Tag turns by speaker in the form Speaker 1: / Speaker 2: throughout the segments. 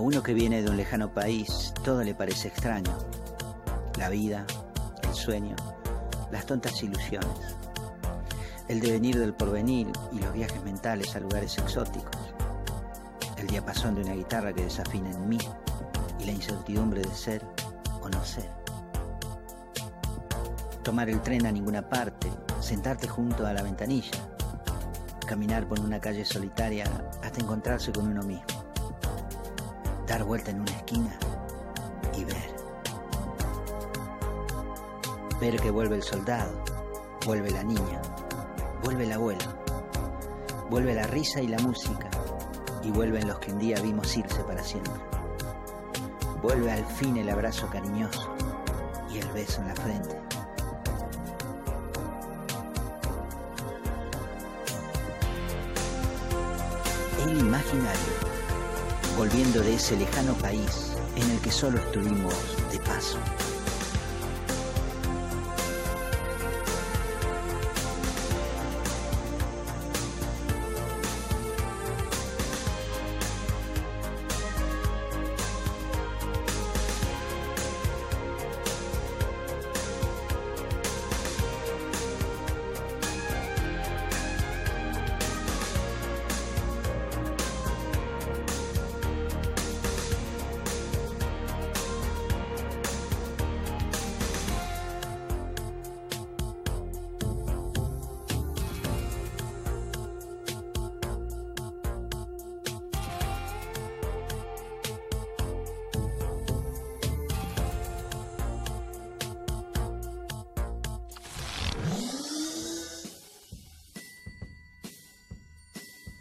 Speaker 1: A uno que viene de un lejano país, todo le parece extraño. La vida, el sueño, las tontas ilusiones. El devenir del porvenir y los viajes mentales a lugares exóticos. El diapasón de una guitarra que desafina en mí y la incertidumbre de ser o no ser. Tomar el tren a ninguna parte, sentarte junto a la ventanilla, caminar por una calle solitaria hasta encontrarse con uno mismo, dar vuelta en una esquina y ver. Ver que vuelve el soldado, vuelve la niña, vuelve el abuelo, vuelve la risa y la música y vuelven los que un día vimos irse para siempre. Vuelve al fin el abrazo cariñoso y el beso en la frente. El imaginario, volviendo de ese lejano país en el que solo estuvimos de paso.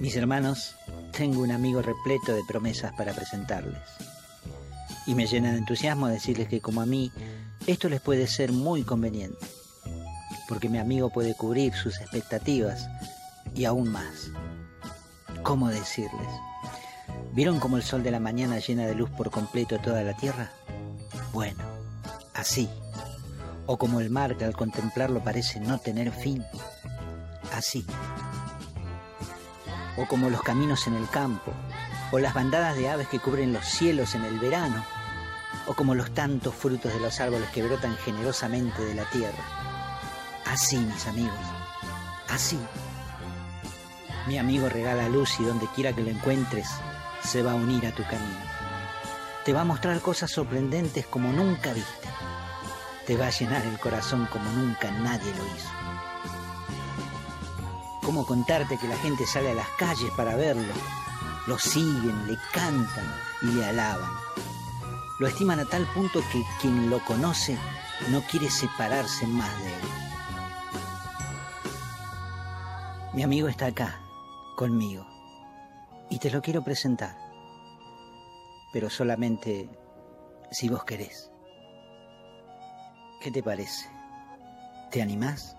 Speaker 1: Mis hermanos, tengo un amigo repleto de promesas para presentarles. Y me llena de entusiasmo decirles que como a mí, esto les puede ser muy conveniente. Porque mi amigo puede cubrir sus expectativas y aún más. ¿Cómo decirles? ¿Vieron cómo el sol de la mañana llena de luz por completo toda la tierra? Bueno, así. O como el mar que al contemplarlo parece no tener fin. Así o como los caminos en el campo, o las bandadas de aves que cubren los cielos en el verano, o como los tantos frutos de los árboles que brotan generosamente de la tierra. Así, mis amigos, así. Mi amigo regala luz y donde quiera que lo encuentres, se va a unir a tu camino. Te va a mostrar cosas sorprendentes como nunca viste. Te va a llenar el corazón como nunca nadie lo hizo cómo contarte que la gente sale a las calles para verlo. Lo siguen, le cantan y le alaban. Lo estiman a tal punto que quien lo conoce no quiere separarse más de él. Mi amigo está acá, conmigo, y te lo quiero presentar, pero solamente si vos querés. ¿Qué te parece? ¿Te animás?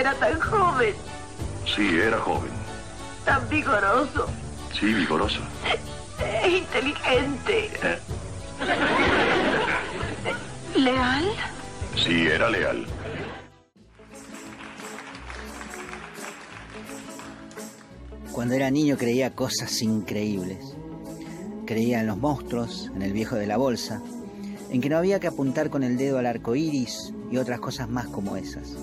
Speaker 2: Era tan joven,
Speaker 3: Sí, era joven.
Speaker 2: tan vigoroso,
Speaker 3: Sí, vigoroso.
Speaker 2: e inteligente.
Speaker 3: Eh,
Speaker 2: ¿Leal?
Speaker 3: Sí, era leal.
Speaker 1: Cuando era niño creía cosas increíbles. Creía en los monstruos, en el viejo de la bolsa, en que no había que apuntar con el dedo al arco iris y otras cosas más como esas.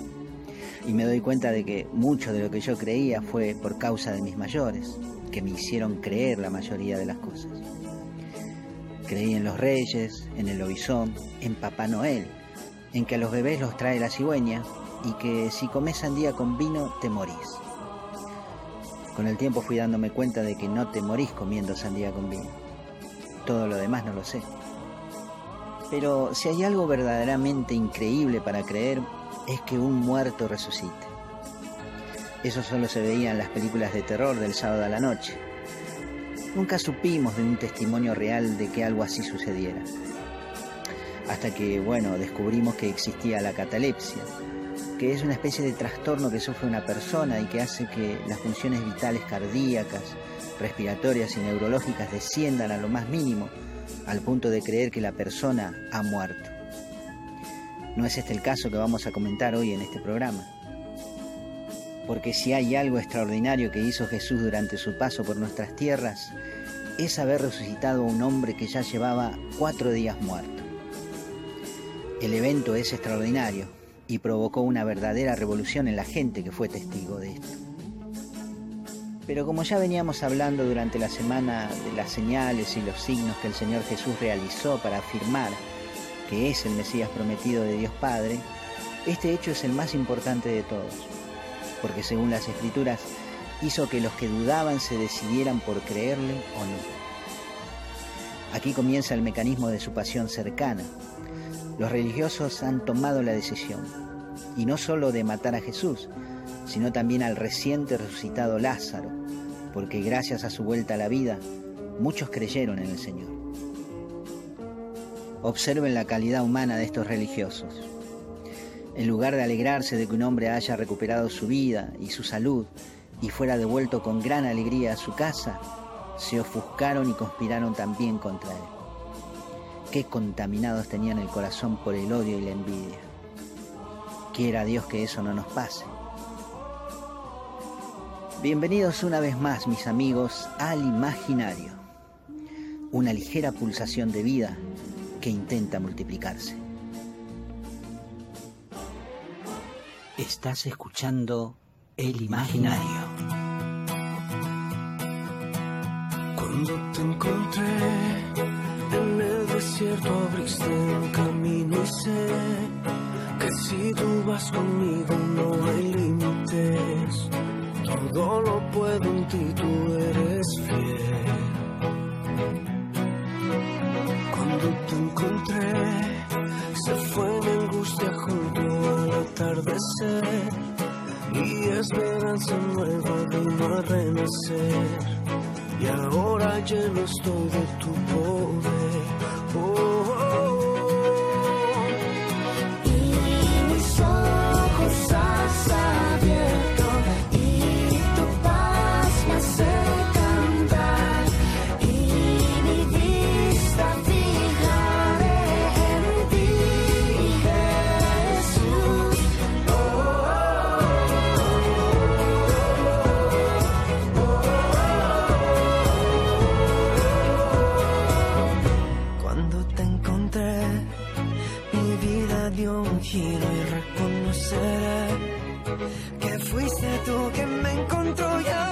Speaker 1: Y me doy cuenta de que mucho de lo que yo creía fue por causa de mis mayores, que me hicieron creer la mayoría de las cosas. Creí en los reyes, en el lobizón, en Papá Noel, en que a los bebés los trae la cigüeña y que si comes sandía con vino te morís. Con el tiempo fui dándome cuenta de que no te morís comiendo sandía con vino. Todo lo demás no lo sé. Pero si hay algo verdaderamente increíble para creer, es que un muerto resucite. Eso solo se veía en las películas de terror del sábado a la noche. Nunca supimos de un testimonio real de que algo así sucediera. Hasta que, bueno, descubrimos que existía la catalepsia, que es una especie de trastorno que sufre una persona y que hace que las funciones vitales cardíacas, respiratorias y neurológicas desciendan a lo más mínimo, al punto de creer que la persona ha muerto. No es este el caso que vamos a comentar hoy en este programa. Porque si hay algo extraordinario que hizo Jesús durante su paso por nuestras tierras, es haber resucitado a un hombre que ya llevaba cuatro días muerto. El evento es extraordinario y provocó una verdadera revolución en la gente que fue testigo de esto. Pero como ya veníamos hablando durante la semana de las señales y los signos que el Señor Jesús realizó para afirmar que es el Mesías prometido de Dios Padre, este hecho es el más importante de todos, porque según las Escrituras hizo que los que dudaban se decidieran por creerle o no. Aquí comienza el mecanismo de su pasión cercana. Los religiosos han tomado la decisión, y no solo de matar a Jesús, sino también al reciente resucitado Lázaro, porque gracias a su vuelta a la vida, muchos creyeron en el Señor. Observen la calidad humana de estos religiosos. En lugar de alegrarse de que un hombre haya recuperado su vida y su salud y fuera devuelto con gran alegría a su casa, se ofuscaron y conspiraron también contra él. Qué contaminados tenían el corazón por el odio y la envidia. Quiera Dios que eso no nos pase. Bienvenidos una vez más, mis amigos, al imaginario. Una ligera pulsación de vida que intenta multiplicarse. Estás escuchando El Imaginario.
Speaker 4: Cuando te encontré en el desierto abriste un camino y sé que si tú vas conmigo no hay límites. Todo lo puedo en ti, tú eres fiel.
Speaker 5: Se fue mi
Speaker 4: angustia junto al atardecer. Y esperanza nueva vino a renacer. Y ahora lleno estoy de tu
Speaker 5: poder. Me encontró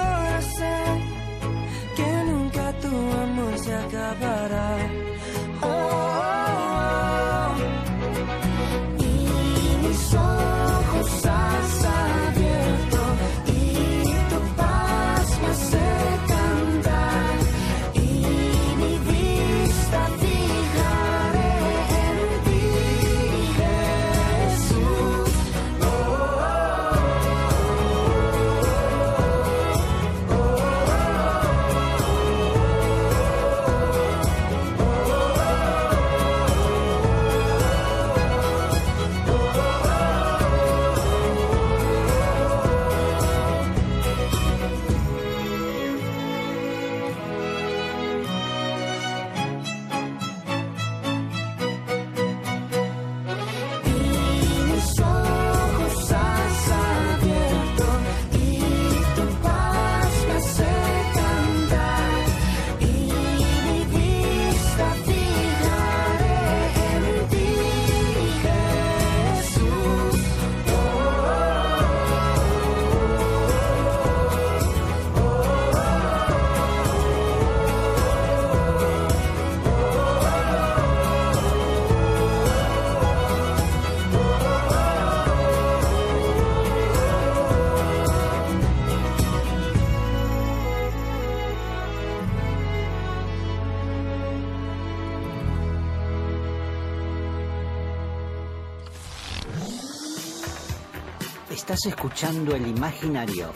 Speaker 1: Estás escuchando el imaginario.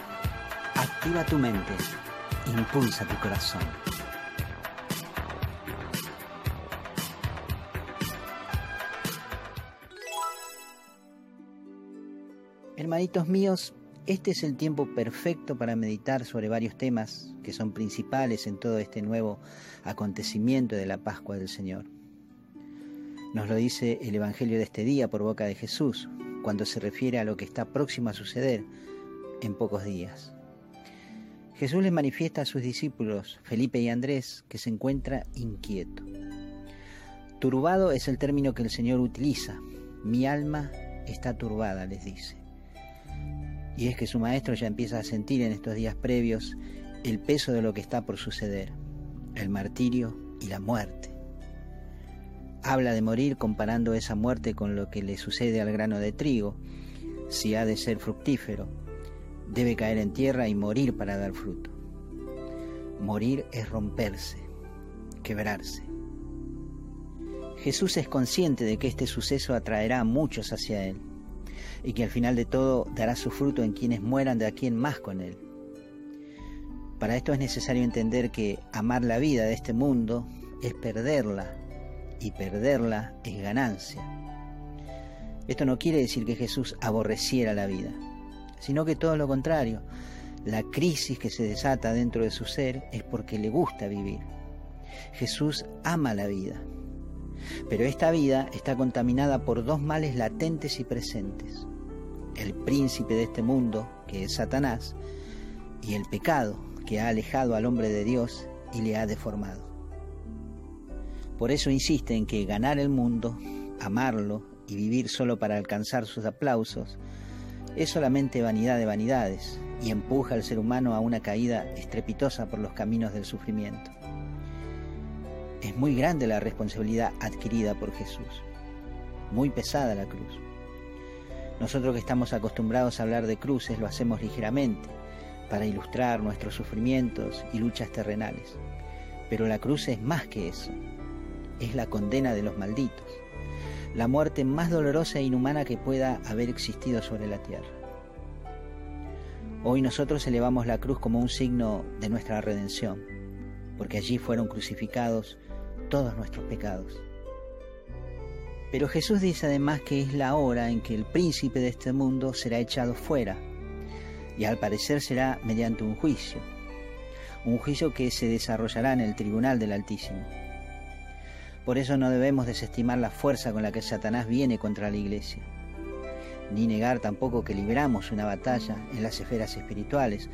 Speaker 1: Activa tu mente. Impulsa tu corazón. Hermanitos míos, este es el tiempo perfecto para meditar sobre varios temas que son principales en todo este nuevo acontecimiento de la Pascua del Señor. Nos lo dice el Evangelio de este día por boca de Jesús, cuando se refiere a lo que está próximo a suceder en pocos días. Jesús les manifiesta a sus discípulos, Felipe y Andrés, que se encuentra inquieto. Turbado es el término que el Señor utiliza. Mi alma está turbada, les dice. Y es que su maestro ya empieza a sentir en estos días previos el peso de lo que está por suceder, el martirio y la muerte. Habla de morir comparando esa muerte con lo que le sucede al grano de trigo. Si ha de ser fructífero, debe caer en tierra y morir para dar fruto. Morir es romperse, quebrarse. Jesús es consciente de que este suceso atraerá a muchos hacia Él y que al final de todo dará su fruto en quienes mueran de aquí en más con Él. Para esto es necesario entender que amar la vida de este mundo es perderla y perderla es ganancia. Esto no quiere decir que Jesús aborreciera la vida, sino que todo lo contrario. La crisis que se desata dentro de su ser es porque le gusta vivir. Jesús ama la vida, pero esta vida está contaminada por dos males latentes y presentes. El príncipe de este mundo, que es Satanás, y el pecado, que ha alejado al hombre de Dios y le ha deformado. Por eso insiste en que ganar el mundo, amarlo y vivir solo para alcanzar sus aplausos es solamente vanidad de vanidades y empuja al ser humano a una caída estrepitosa por los caminos del sufrimiento. Es muy grande la responsabilidad adquirida por Jesús, muy pesada la cruz. Nosotros que estamos acostumbrados a hablar de cruces lo hacemos ligeramente para ilustrar nuestros sufrimientos y luchas terrenales. Pero la cruz es más que eso. Es la condena de los malditos, la muerte más dolorosa e inhumana que pueda haber existido sobre la tierra. Hoy nosotros elevamos la cruz como un signo de nuestra redención, porque allí fueron crucificados todos nuestros pecados. Pero Jesús dice además que es la hora en que el príncipe de este mundo será echado fuera, y al parecer será mediante un juicio, un juicio que se desarrollará en el tribunal del Altísimo. Por eso no debemos desestimar la fuerza con la que Satanás viene contra la iglesia, ni negar tampoco que libramos una batalla en las esferas espirituales,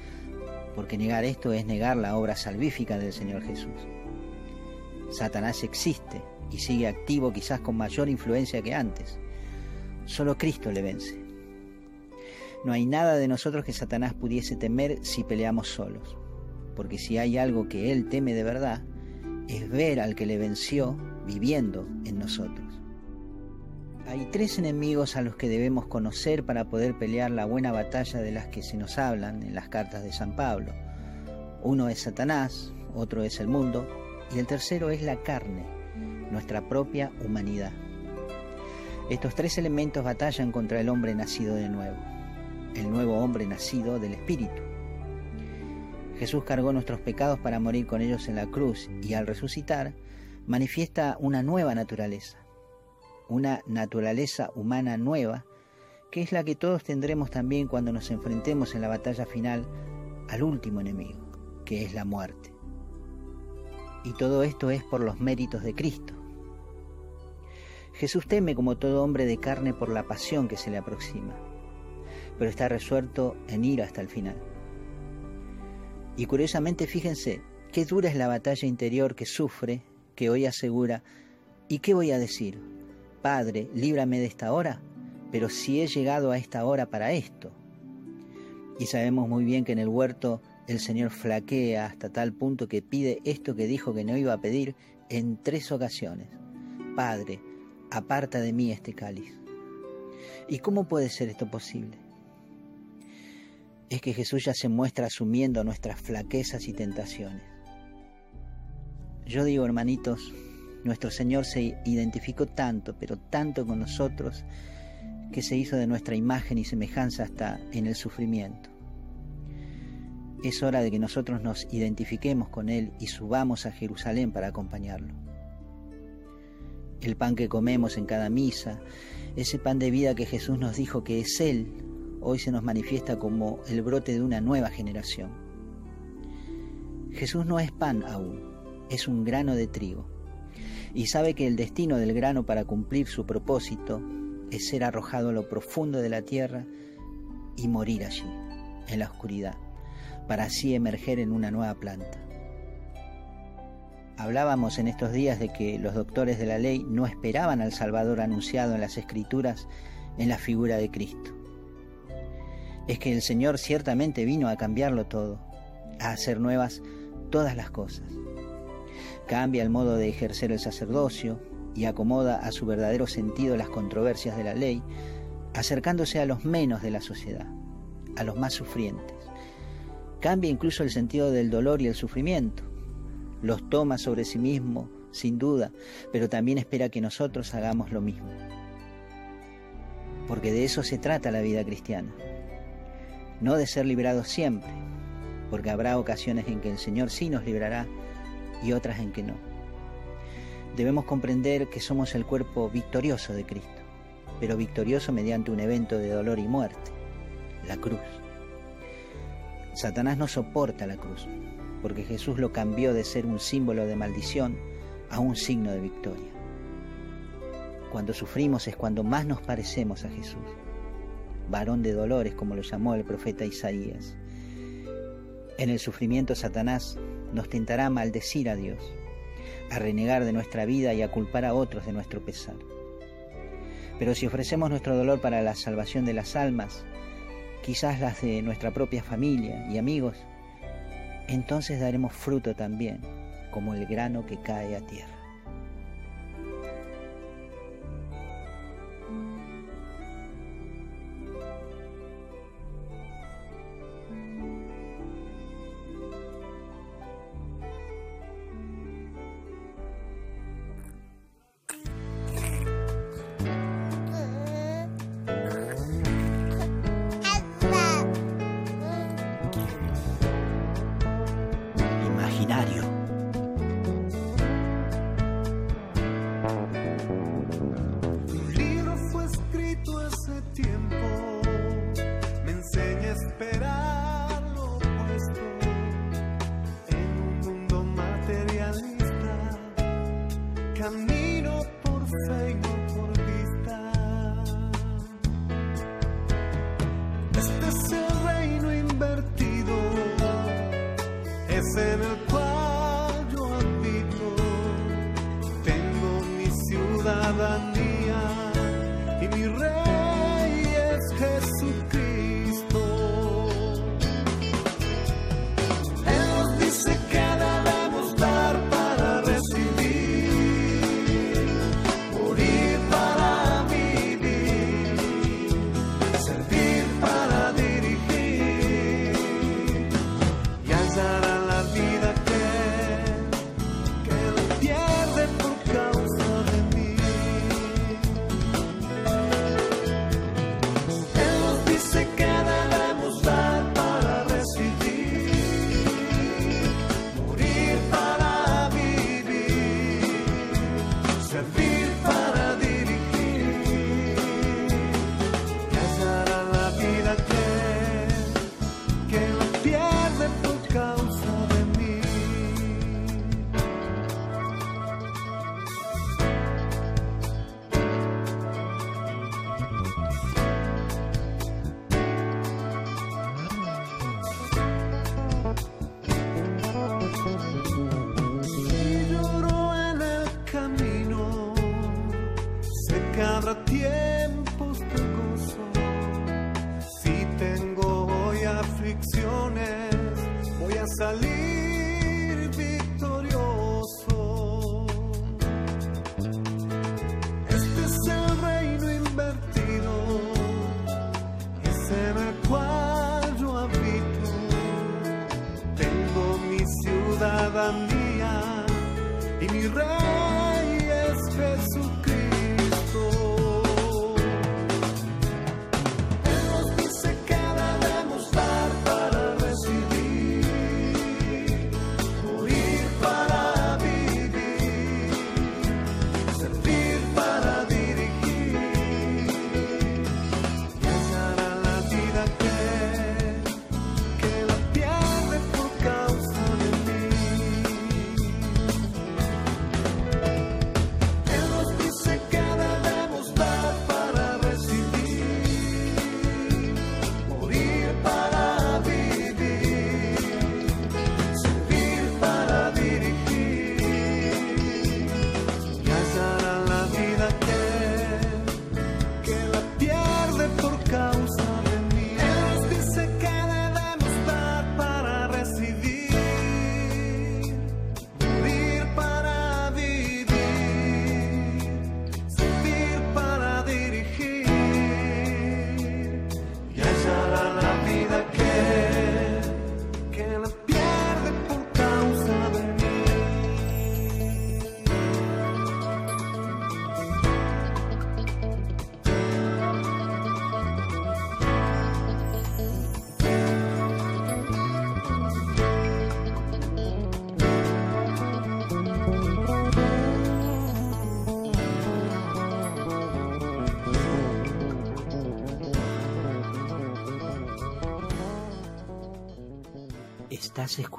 Speaker 1: porque negar esto es negar la obra salvífica del Señor Jesús. Satanás existe y sigue activo quizás con mayor influencia que antes. Solo Cristo le vence. No hay nada de nosotros que Satanás pudiese temer si peleamos solos, porque si hay algo que él teme de verdad, es ver al que le venció viviendo en nosotros. Hay tres enemigos a los que debemos conocer para poder pelear la buena batalla de las que se nos hablan en las cartas de San Pablo. Uno es Satanás, otro es el mundo y el tercero es la carne, nuestra propia humanidad. Estos tres elementos batallan contra el hombre nacido de nuevo, el nuevo hombre nacido del Espíritu. Jesús cargó nuestros pecados para morir con ellos en la cruz y al resucitar manifiesta una nueva naturaleza, una naturaleza humana nueva, que es la que todos tendremos también cuando nos enfrentemos en la batalla final al último enemigo, que es la muerte. Y todo esto es por los méritos de Cristo. Jesús teme como todo hombre de carne por la pasión que se le aproxima, pero está resuelto en ir hasta el final. Y curiosamente fíjense, qué dura es la batalla interior que sufre, que hoy asegura, ¿y qué voy a decir? Padre, líbrame de esta hora, pero si he llegado a esta hora para esto. Y sabemos muy bien que en el huerto el Señor flaquea hasta tal punto que pide esto que dijo que no iba a pedir en tres ocasiones. Padre, aparta de mí este cáliz. ¿Y cómo puede ser esto posible? Es que Jesús ya se muestra asumiendo nuestras flaquezas y tentaciones. Yo digo, hermanitos, nuestro Señor se identificó tanto, pero tanto con nosotros, que se hizo de nuestra imagen y semejanza hasta en el sufrimiento. Es hora de que nosotros nos identifiquemos con Él y subamos a Jerusalén para acompañarlo. El pan que comemos en cada misa, ese pan de vida que Jesús nos dijo que es Él, hoy se nos manifiesta como el brote de una nueva generación. Jesús no es pan aún, es un grano de trigo, y sabe que el destino del grano para cumplir su propósito es ser arrojado a lo profundo de la tierra y morir allí, en la oscuridad para así emerger en una nueva planta. Hablábamos en estos días de que los doctores de la ley no esperaban al Salvador anunciado en las Escrituras en la figura de Cristo. Es que el Señor ciertamente vino a cambiarlo todo, a hacer nuevas todas las cosas. Cambia el modo de ejercer el sacerdocio y acomoda a su verdadero sentido las controversias de la ley, acercándose a los menos de la sociedad, a los más sufrientes Cambia incluso el sentido del dolor y el sufrimiento. Los toma sobre sí mismo, sin duda, pero también espera que nosotros hagamos lo mismo. Porque de eso se trata la vida cristiana. No de ser librados siempre, porque habrá ocasiones en que el Señor sí nos librará y otras en que no. Debemos comprender que somos el cuerpo victorioso de Cristo, pero victorioso mediante un evento de dolor y muerte, la cruz. Satanás no soporta la cruz, porque Jesús lo cambió de ser un símbolo de maldición a un signo de victoria. Cuando sufrimos es cuando más nos parecemos a Jesús, varón de dolores como lo llamó el profeta Isaías. En el sufrimiento Satanás nos tentará a maldecir a Dios, a renegar de nuestra vida y a culpar a otros de nuestro pesar. Pero si ofrecemos nuestro dolor para la salvación de las almas, quizás las de nuestra propia familia y amigos, entonces daremos fruto también, como el grano que cae a tierra.
Speaker 6: Habrá tiempos de gozo. Si tengo hoy aflicciones, voy a salir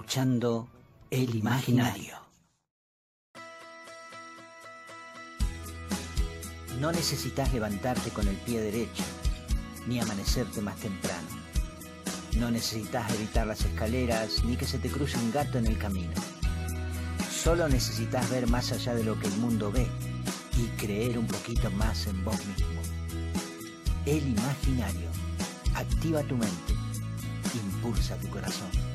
Speaker 1: escuchando El Imaginario. No necesitas levantarte con el pie derecho, ni amanecerte más temprano. No necesitas evitar las escaleras, ni que se te cruce un gato en el camino. Solo necesitas ver más allá de lo que el mundo ve y creer un poquito más en vos mismo. El Imaginario. Activa tu mente. Impulsa tu corazón.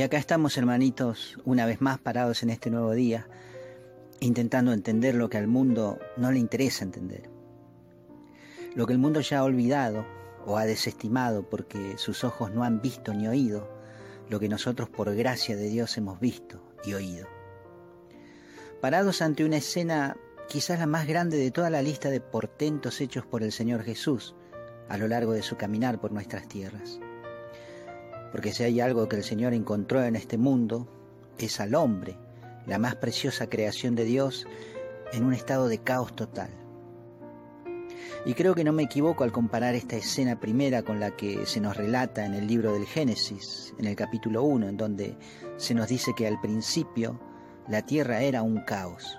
Speaker 1: Y acá estamos, hermanitos, una vez más parados en este nuevo día, intentando entender lo que al mundo no le interesa entender. Lo que el mundo ya ha olvidado o ha desestimado porque sus ojos no han visto ni oído lo que nosotros por gracia de Dios hemos visto y oído. parados ante una escena quizás la más grande de toda la lista de portentos hechos por el Señor Jesús a lo largo de su caminar por nuestras tierras. Porque si hay algo que el Señor encontró en este mundo, es al hombre, la más preciosa creación de Dios, en un estado de caos total. Y creo que no me equivoco al comparar esta escena primera con la que se nos relata en el libro del Génesis, en el capítulo 1, en donde se nos dice que al principio la tierra era un caos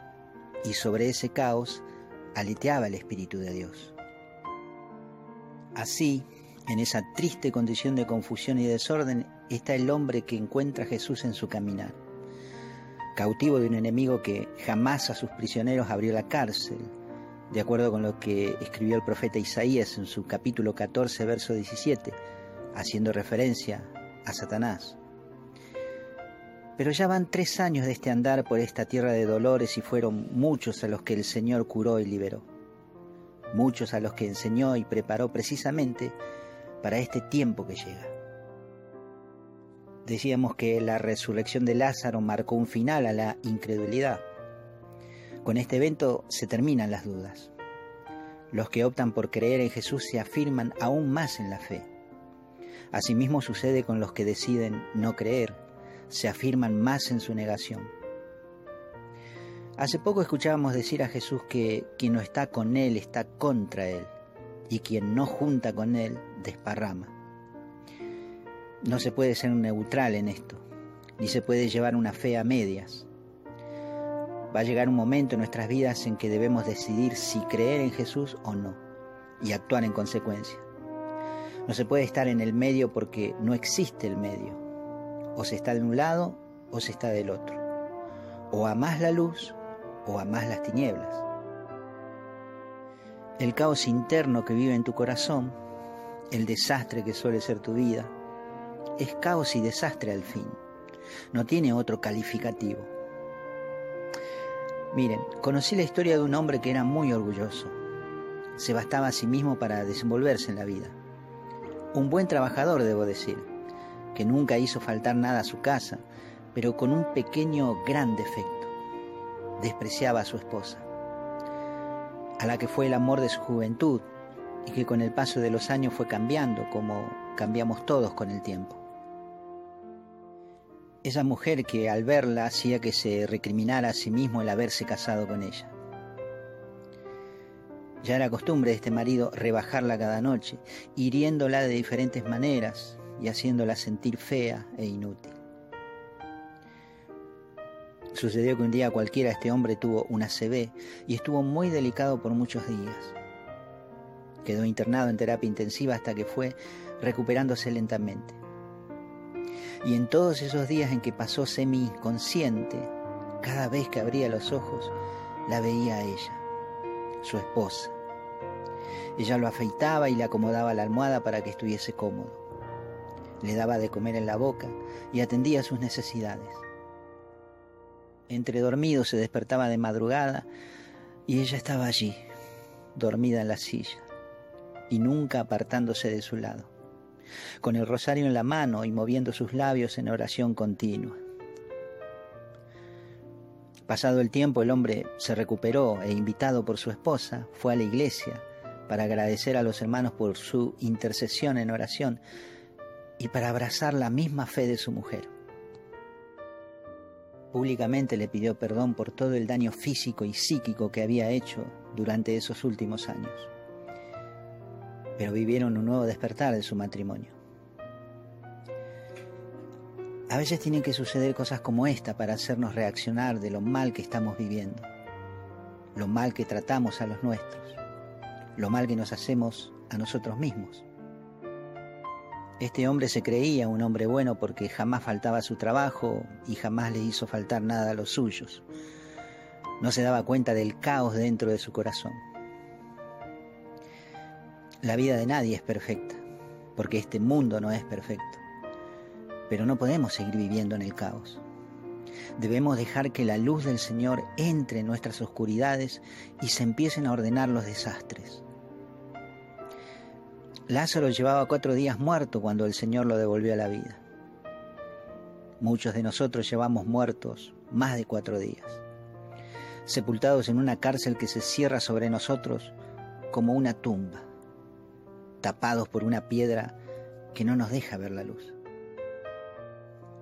Speaker 1: y sobre ese caos aleteaba el Espíritu de Dios. Así, en esa triste condición de confusión y desorden, está el hombre que encuentra a Jesús en su caminar, cautivo de un enemigo que jamás a sus prisioneros abrió la cárcel, de acuerdo con lo que escribió el profeta Isaías en su capítulo 14, verso 17, haciendo referencia a Satanás. Pero ya van tres años de este andar por esta tierra de dolores y fueron muchos a los que el Señor curó y liberó, muchos a los que enseñó y preparó precisamente para este tiempo que llega. Decíamos que la resurrección de Lázaro marcó un final a la incredulidad. Con este evento se terminan las dudas. Los que optan por creer en Jesús se afirman aún más en la fe. Asimismo sucede con los que deciden no creer, se afirman más en su negación. Hace poco escuchábamos decir a Jesús que quien no está con Él está contra Él y quien no junta con Él desparrama. No se puede ser neutral en esto, ni se puede llevar una fe a medias. Va a llegar un momento en nuestras vidas en que debemos decidir si creer en Jesús o no y actuar en consecuencia. No se puede estar en el medio porque no existe el medio. O se está de un lado o se está del otro. O amás la luz o amás las tinieblas. El caos interno que vive en tu corazón, el desastre que suele ser tu vida, es caos y desastre al fin. No tiene otro calificativo. Miren, conocí la historia de un hombre que era muy orgulloso. Se bastaba a sí mismo para desenvolverse en la vida. Un buen trabajador, debo decir, que nunca hizo faltar nada a su casa, pero con un pequeño gran defecto. Despreciaba a su esposa, a la que fue el amor de su juventud y que con el paso de los años fue cambiando como cambiamos todos con el tiempo. Esa mujer que al verla hacía que se recriminara a sí mismo el haberse casado con ella. Ya era costumbre de este marido rebajarla cada noche, hiriéndola de diferentes maneras y haciéndola sentir fea e inútil. Sucedió que un día cualquiera este hombre tuvo una CB y estuvo muy delicado por muchos días. Quedó internado en terapia intensiva hasta que fue recuperándose lentamente. Y en todos esos días en que pasó semi inconsciente, cada vez que abría los ojos, la veía a ella, su esposa. Ella lo afeitaba y le acomodaba la almohada para que estuviese cómodo. Le daba de comer en la boca y atendía sus necesidades. Entre dormidos se despertaba de madrugada y ella estaba allí, dormida en la silla, y nunca apartándose de su lado con el rosario en la mano y moviendo sus labios en oración continua. Pasado el tiempo, el hombre se recuperó e invitado por su esposa, fue a la iglesia para agradecer a los hermanos por su intercesión en oración y para abrazar la misma fe de su mujer. Públicamente le pidió perdón por todo el daño físico y psíquico que había hecho durante esos últimos años pero vivieron un nuevo despertar de su matrimonio. A veces tienen que suceder cosas como esta para hacernos reaccionar de lo mal que estamos viviendo, lo mal que tratamos a los nuestros, lo mal que nos hacemos a nosotros mismos. Este hombre se creía un hombre bueno porque jamás faltaba su trabajo y jamás le hizo faltar nada a los suyos. No se daba cuenta del caos dentro de su corazón. La vida de nadie es perfecta, porque este mundo no es perfecto. Pero no podemos seguir viviendo en el caos. Debemos dejar que la luz del Señor entre en nuestras oscuridades y se empiecen a ordenar los desastres. Lázaro llevaba cuatro días muerto cuando el Señor lo devolvió a la vida. Muchos de nosotros llevamos muertos más de cuatro días. sepultados en una cárcel que se cierra sobre nosotros como una tumba, tapados por una piedra que no nos deja ver la luz.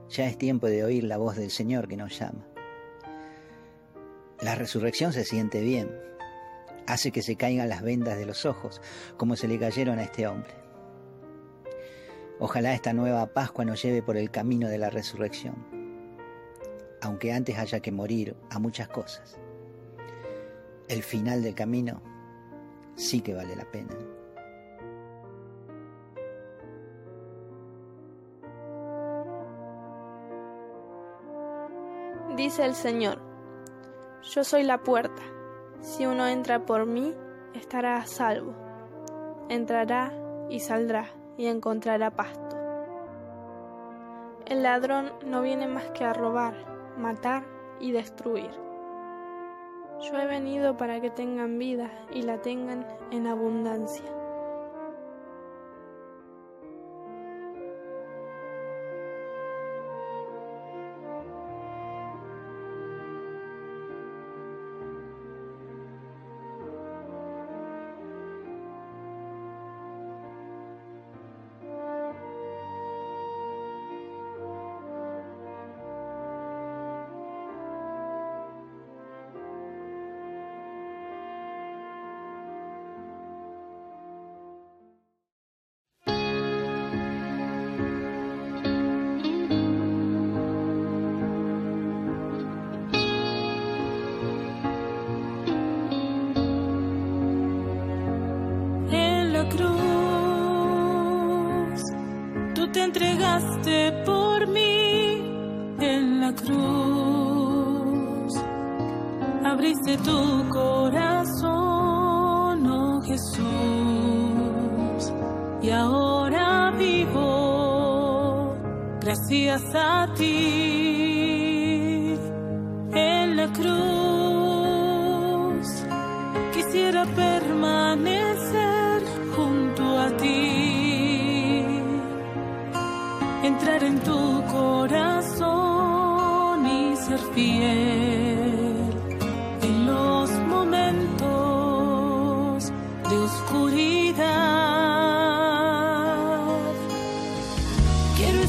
Speaker 1: Ya es tiempo de oír la voz del Señor que nos llama. La resurrección se siente bien, hace que se caigan las vendas de los ojos, como se le cayeron a este hombre. Ojalá esta nueva Pascua nos lleve por el camino de la resurrección, aunque antes haya que morir a muchas cosas. El final del camino sí que vale la pena.
Speaker 7: El Señor, yo soy la puerta, si uno entra por mí, estará a salvo, entrará y saldrá y encontrará pasto. El ladrón no viene más que a robar, matar y destruir. Yo he venido para que tengan vida y la tengan en abundancia.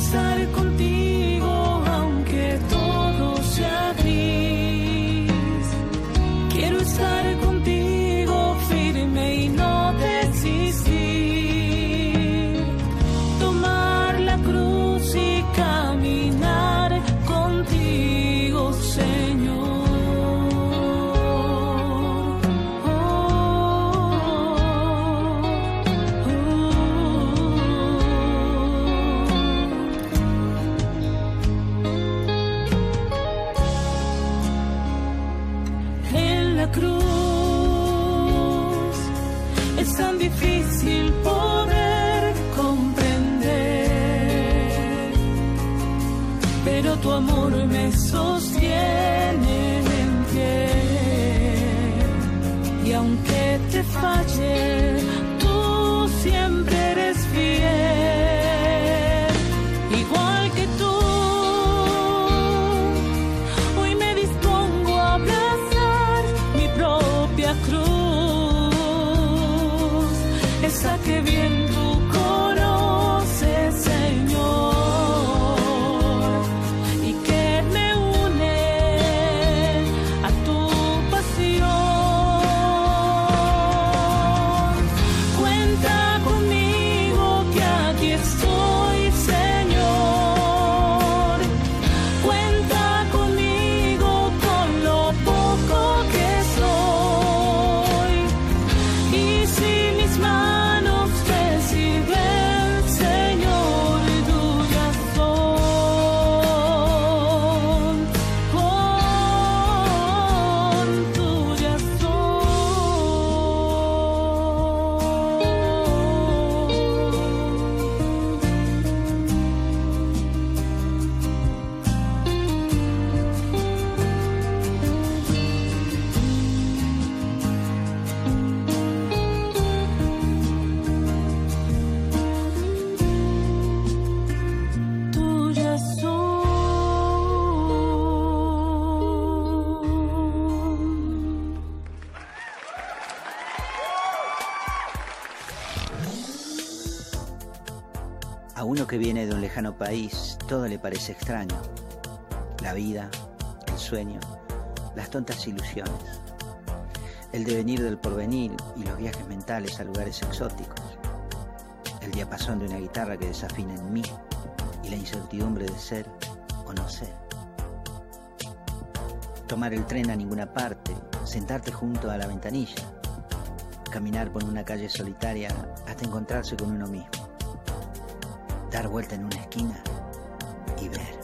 Speaker 8: Estar contigo que bien
Speaker 1: uno que viene de un lejano país, todo le parece extraño. La vida, el sueño, las tontas ilusiones. El devenir del porvenir y los viajes mentales a lugares exóticos. El diapasón de una guitarra que desafina en mí y la incertidumbre de ser o no ser. Tomar el tren a ninguna parte, sentarte junto a la ventanilla, caminar por una calle solitaria hasta encontrarse con uno mismo, dar vuelta en una esquina y ver.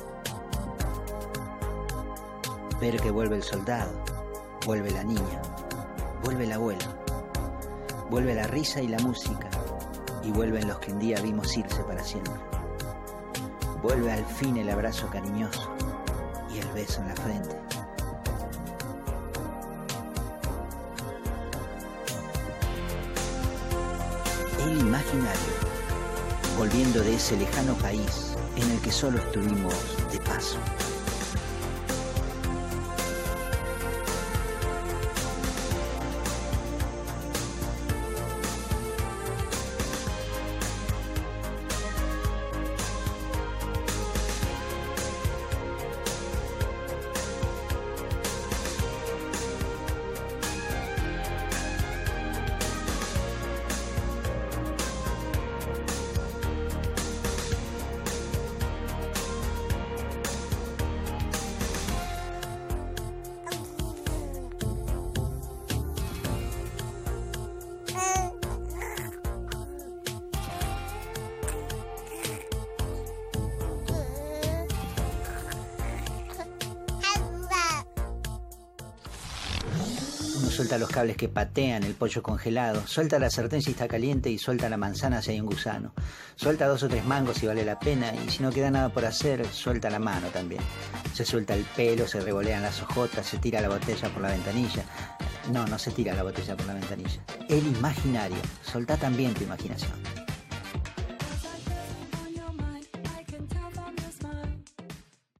Speaker 1: Ver que vuelve el soldado, vuelve la niña, vuelve el abuelo, vuelve la risa y la música, y vuelven los que un día vimos irse para siempre. Vuelve al fin el abrazo cariñoso y el beso en la frente. El imaginario, volviendo de ese lejano país en el que solo estuvimos de paso. Suelta los cables que patean el pollo congelado, suelta la sartén si está caliente y suelta la manzana si hay un gusano. Suelta dos o tres mangos si vale la pena y si no queda nada por hacer, suelta la mano también. Se suelta el pelo, se revolean las hojotas, se tira la botella por la ventanilla. No, no se tira la botella por la ventanilla. El imaginario. Solta también tu imaginación.